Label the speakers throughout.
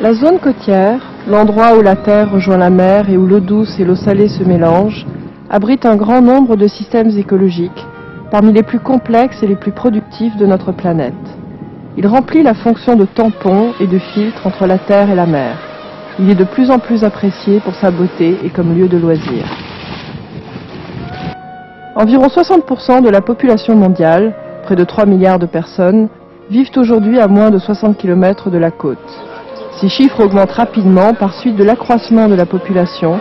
Speaker 1: La zone côtière, l'endroit où la terre rejoint la mer et où l'eau douce et l'eau salée se mélangent, abrite un grand nombre de systèmes écologiques, parmi les plus complexes et les plus productifs de notre planète. Il remplit la fonction de tampon et de filtre entre la terre et la mer. Il est de plus en plus apprécié pour sa beauté et comme lieu de loisir. Environ 60% de la population mondiale, près de 3 milliards de personnes, vivent aujourd'hui à moins de 60 km de la côte. Ces chiffres augmentent rapidement par suite de l'accroissement de la population,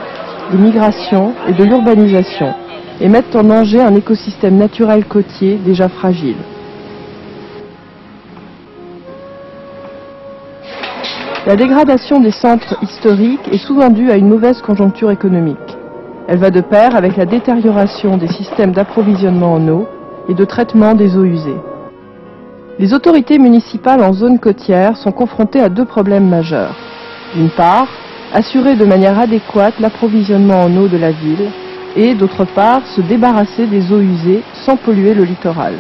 Speaker 1: des migrations et de l'urbanisation et mettent en danger un écosystème naturel côtier déjà fragile. La dégradation des centres historiques est souvent due à une mauvaise conjoncture économique. Elle va de pair avec la détérioration des systèmes d'approvisionnement en eau et de traitement des eaux usées. Les autorités municipales en zone côtière sont confrontées à deux problèmes majeurs. D'une part, assurer de manière adéquate l'approvisionnement en eau de la ville et, d'autre part, se débarrasser des eaux usées sans polluer le littoral.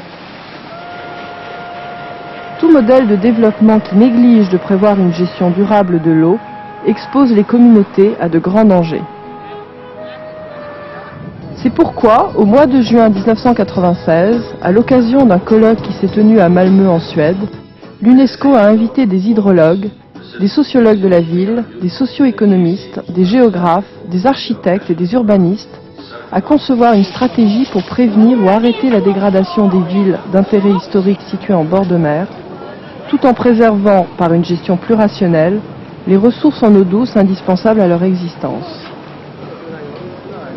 Speaker 1: Tout modèle de développement qui néglige de prévoir une gestion durable de l'eau expose les communautés à de grands dangers. C'est pourquoi, au mois de juin 1996, à l'occasion d'un colloque qui s'est tenu à Malmö en Suède, l'UNESCO a invité des hydrologues, des sociologues de la ville, des socio-économistes, des géographes, des architectes et des urbanistes à concevoir une stratégie pour prévenir ou arrêter la dégradation des villes d'intérêt historique situées en bord de mer tout en préservant, par une gestion plus rationnelle, les ressources en eau douce indispensables à leur existence.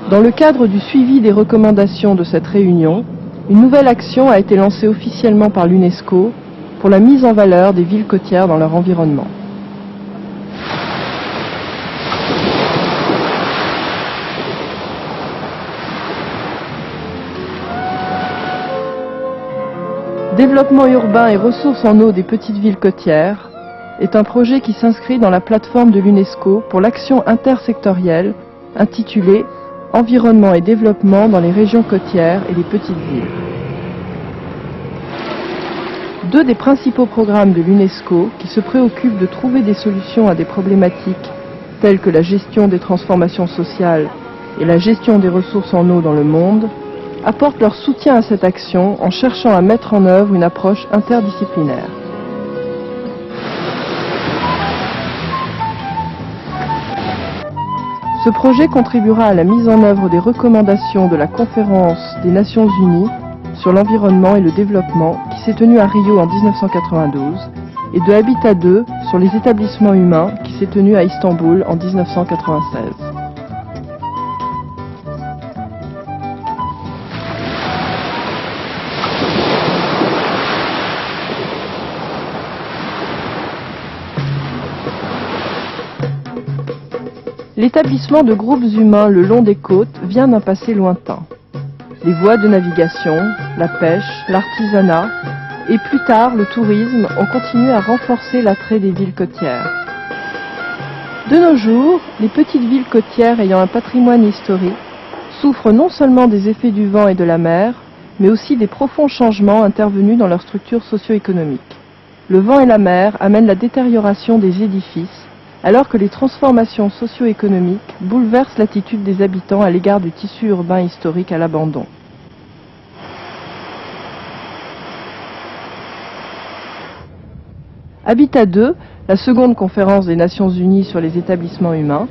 Speaker 1: Dans le cadre du suivi des recommandations de cette réunion, une nouvelle action a été lancée officiellement par l'UNESCO pour la mise en valeur des villes côtières dans leur environnement. Développement urbain et ressources en eau des petites villes côtières est un projet qui s'inscrit dans la plateforme de l'UNESCO pour l'action intersectorielle intitulée Environnement et développement dans les régions côtières et les petites villes. Deux des principaux programmes de l'UNESCO qui se préoccupent de trouver des solutions à des problématiques telles que la gestion des transformations sociales et la gestion des ressources en eau dans le monde apportent leur soutien à cette action en cherchant à mettre en œuvre une approche interdisciplinaire. Ce projet contribuera à la mise en œuvre des recommandations de la conférence des Nations Unies sur l'environnement et le développement qui s'est tenue à Rio en 1992 et de Habitat 2 sur les établissements humains qui s'est tenue à Istanbul en 1996. L'établissement de groupes humains le long des côtes vient d'un passé lointain. Les voies de navigation, la pêche, l'artisanat et plus tard le tourisme ont continué à renforcer l'attrait des villes côtières. De nos jours, les petites villes côtières ayant un patrimoine historique souffrent non seulement des effets du vent et de la mer, mais aussi des profonds changements intervenus dans leur structure socio-économique. Le vent et la mer amènent la détérioration des édifices, alors que les transformations socio-économiques bouleversent l'attitude des habitants à l'égard du tissu urbain historique à l'abandon. Habitat 2, la seconde conférence des Nations Unies sur les établissements humains,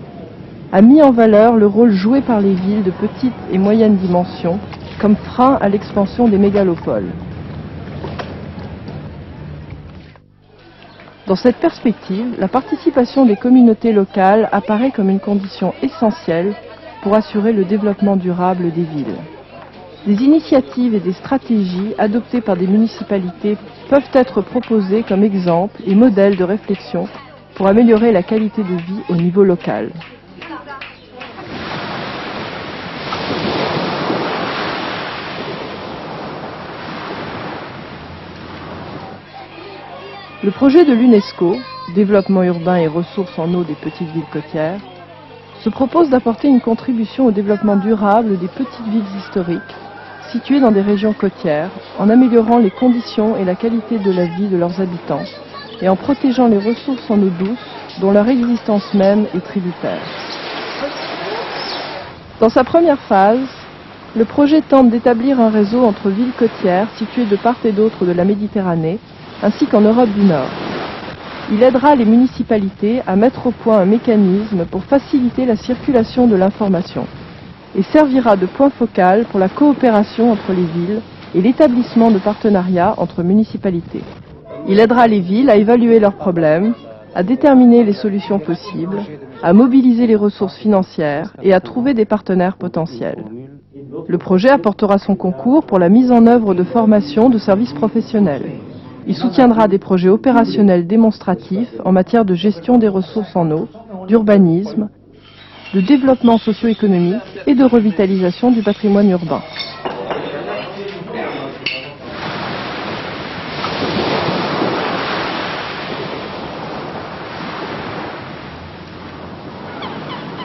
Speaker 1: a mis en valeur le rôle joué par les villes de petite et moyenne dimension comme frein à l'expansion des mégalopoles. Dans cette perspective, la participation des communautés locales apparaît comme une condition essentielle pour assurer le développement durable des villes. Des initiatives et des stratégies adoptées par des municipalités peuvent être proposées comme exemple et modèle de réflexion pour améliorer la qualité de vie au niveau local. Le projet de l'UNESCO, Développement urbain et ressources en eau des petites villes côtières, se propose d'apporter une contribution au développement durable des petites villes historiques situées dans des régions côtières en améliorant les conditions et la qualité de la vie de leurs habitants et en protégeant les ressources en eau douce dont leur existence même est tributaire. Dans sa première phase, le projet tente d'établir un réseau entre villes côtières situées de part et d'autre de la Méditerranée, ainsi qu'en Europe du Nord. Il aidera les municipalités à mettre au point un mécanisme pour faciliter la circulation de l'information et servira de point focal pour la coopération entre les villes et l'établissement de partenariats entre municipalités. Il aidera les villes à évaluer leurs problèmes, à déterminer les solutions possibles, à mobiliser les ressources financières et à trouver des partenaires potentiels. Le projet apportera son concours pour la mise en œuvre de formations de services professionnels. Il soutiendra des projets opérationnels démonstratifs en matière de gestion des ressources en eau, d'urbanisme, de développement socio-économique et de revitalisation du patrimoine urbain.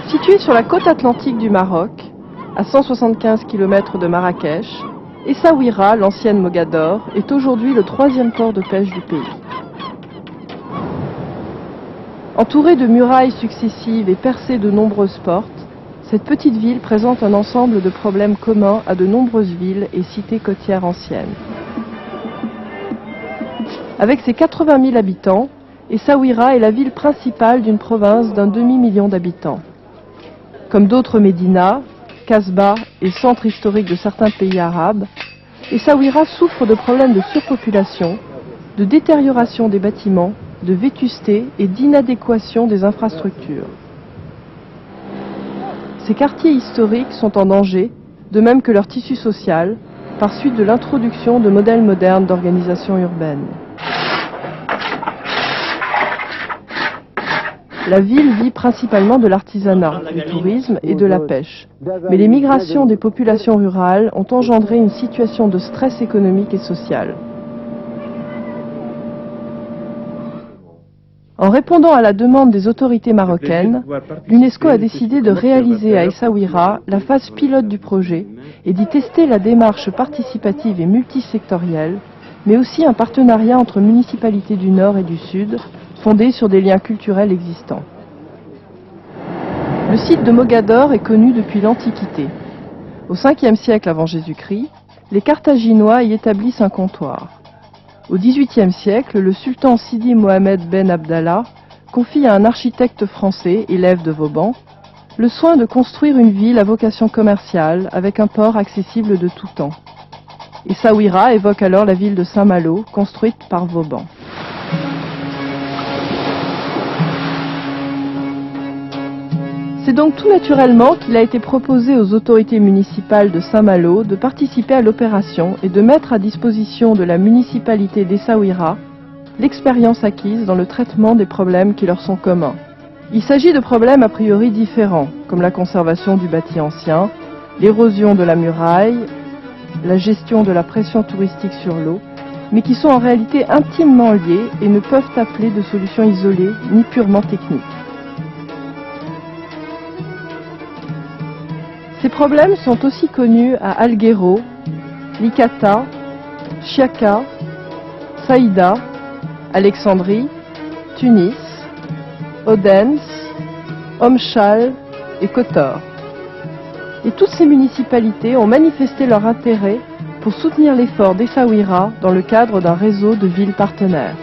Speaker 1: Situé sur la côte atlantique du Maroc, à 175 km de Marrakech, Essaouira, l'ancienne Mogador, est aujourd'hui le troisième port de pêche du pays. Entourée de murailles successives et percée de nombreuses portes, cette petite ville présente un ensemble de problèmes communs à de nombreuses villes et cités côtières anciennes. Avec ses 80 000 habitants, Essaouira est la ville principale d'une province d'un demi-million d'habitants. Comme d'autres médinas, Casbah et centre historique de certains pays arabes, Essaouira souffre de problèmes de surpopulation, de détérioration des bâtiments, de vétusté et d'inadéquation des infrastructures. Ces quartiers historiques sont en danger, de même que leur tissu social, par suite de l'introduction de modèles modernes d'organisation urbaine. La ville vit principalement de l'artisanat, du tourisme et de la pêche. Mais les migrations des populations rurales ont engendré une situation de stress économique et social. En répondant à la demande des autorités marocaines, l'UNESCO a décidé de réaliser à Essaouira la phase pilote du projet et d'y tester la démarche participative et multisectorielle, mais aussi un partenariat entre municipalités du Nord et du Sud fondé sur des liens culturels existants. Le site de Mogador est connu depuis l'Antiquité. Au 5e siècle avant Jésus-Christ, les Carthaginois y établissent un comptoir. Au XVIIIe siècle, le sultan Sidi Mohamed Ben Abdallah confie à un architecte français, élève de Vauban, le soin de construire une ville à vocation commerciale avec un port accessible de tout temps. Et Sawira évoque alors la ville de Saint-Malo, construite par Vauban. C'est donc tout naturellement qu'il a été proposé aux autorités municipales de Saint-Malo de participer à l'opération et de mettre à disposition de la municipalité d'Essaouira l'expérience acquise dans le traitement des problèmes qui leur sont communs. Il s'agit de problèmes a priori différents, comme la conservation du bâti ancien, l'érosion de la muraille, la gestion de la pression touristique sur l'eau, mais qui sont en réalité intimement liés et ne peuvent appeler de solutions isolées ni purement techniques. Ces problèmes sont aussi connus à Alghero, Licata, Chiaka, Saïda, Alexandrie, Tunis, Odense, Omchal et Kotor. Et toutes ces municipalités ont manifesté leur intérêt pour soutenir l'effort d'Essaouira dans le cadre d'un réseau de villes partenaires.